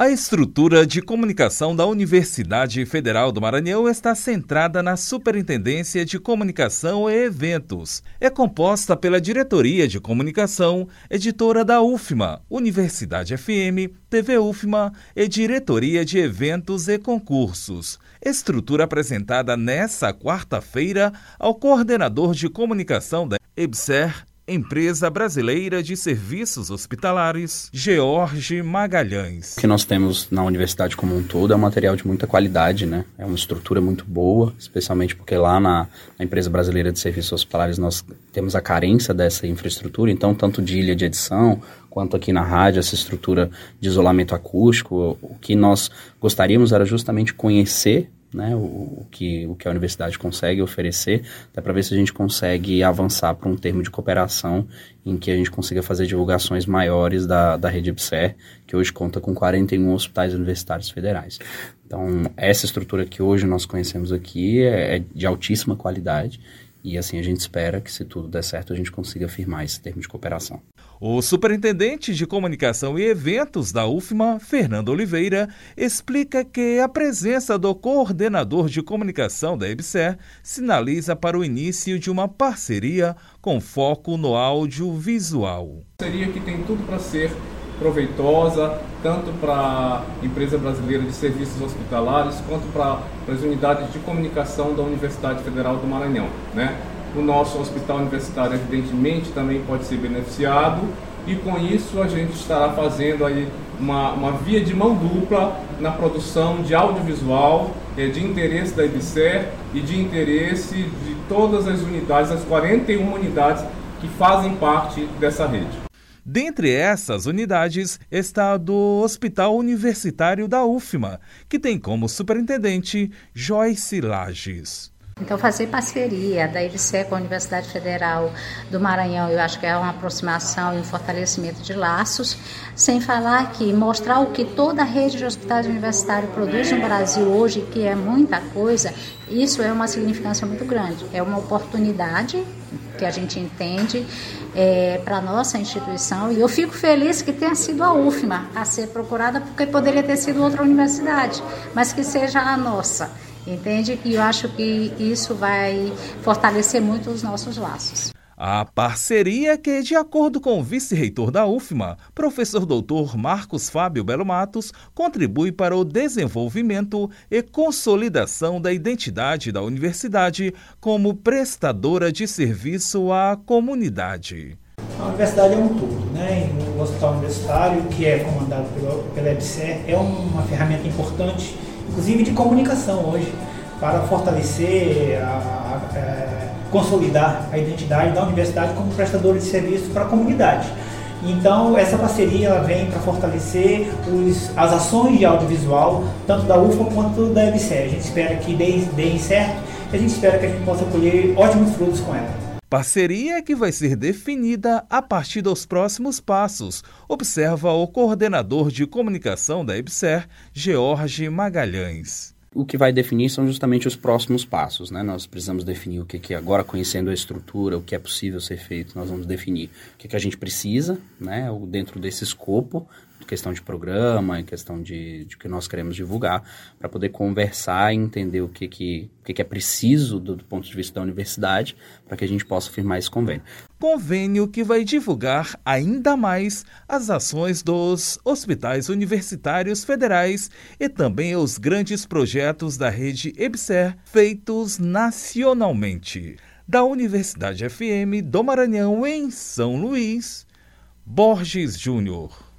A estrutura de comunicação da Universidade Federal do Maranhão está centrada na Superintendência de Comunicação e Eventos. É composta pela Diretoria de Comunicação, editora da UFMA, Universidade FM, TV UFMA e Diretoria de Eventos e Concursos. Estrutura apresentada nesta quarta-feira ao coordenador de comunicação da EBSER, Empresa Brasileira de Serviços Hospitalares, George Magalhães. O que nós temos na universidade como um todo é um material de muita qualidade, né? É uma estrutura muito boa, especialmente porque lá na, na Empresa Brasileira de Serviços Hospitalares nós temos a carência dessa infraestrutura, então tanto de ilha de edição quanto aqui na rádio essa estrutura de isolamento acústico, o que nós gostaríamos era justamente conhecer né, o, o, que, o que a universidade consegue oferecer, até para ver se a gente consegue avançar para um termo de cooperação em que a gente consiga fazer divulgações maiores da, da rede IBSER, que hoje conta com 41 hospitais universitários federais. Então, essa estrutura que hoje nós conhecemos aqui é, é de altíssima qualidade e assim a gente espera que, se tudo der certo, a gente consiga firmar esse termo de cooperação. O superintendente de comunicação e eventos da UFMA, Fernando Oliveira, explica que a presença do coordenador de comunicação da EBSER sinaliza para o início de uma parceria com foco no audiovisual. Seria que tem tudo para ser proveitosa, tanto para a empresa brasileira de serviços hospitalares, quanto para as unidades de comunicação da Universidade Federal do Maranhão. Né? O nosso hospital universitário, evidentemente, também pode ser beneficiado e com isso a gente estará fazendo aí uma, uma via de mão dupla na produção de audiovisual é, de interesse da IBSER e de interesse de todas as unidades, as 41 unidades que fazem parte dessa rede. Dentre essas unidades está a do Hospital Universitário da UFMA, que tem como superintendente Joyce Lages. Então, fazer parceria da IBC com a Universidade Federal do Maranhão, eu acho que é uma aproximação e um fortalecimento de laços, sem falar que mostrar o que toda a rede de hospitais universitários produz no Brasil hoje, que é muita coisa, isso é uma significância muito grande. É uma oportunidade que a gente entende é, para nossa instituição. E eu fico feliz que tenha sido a UFMA a ser procurada, porque poderia ter sido outra universidade, mas que seja a nossa. Entende? E eu acho que isso vai fortalecer muito os nossos laços. A parceria que, de acordo com o vice-reitor da UFMA, professor doutor Marcos Fábio Belo Matos, contribui para o desenvolvimento e consolidação da identidade da universidade como prestadora de serviço à comunidade. A universidade é um todo, né? O hospital universitário, que é comandado pela, pela EBSER, é uma ferramenta importante, inclusive de comunicação hoje, para fortalecer a, a, a é, consolidar a identidade da universidade como prestadora de serviço para a comunidade. Então, essa parceria ela vem para fortalecer os, as ações de audiovisual, tanto da UFA quanto da EBC. A gente espera que deem certo e a gente espera que a gente possa colher ótimos frutos com ela. Parceria que vai ser definida a partir dos próximos passos, observa o coordenador de comunicação da EBSER, George Magalhães. O que vai definir são justamente os próximos passos, né? Nós precisamos definir o que, que agora conhecendo a estrutura, o que é possível ser feito, nós vamos definir o que, que a gente precisa, né? Dentro desse escopo, questão de programa, em questão de, de que nós queremos divulgar, para poder conversar e entender o que, que, o que, que é preciso do, do ponto de vista da universidade, para que a gente possa firmar esse convênio. Convênio que vai divulgar ainda mais as ações dos hospitais universitários federais e também os grandes projetos da rede EBSER feitos nacionalmente. Da Universidade FM do Maranhão, em São Luís, Borges Júnior.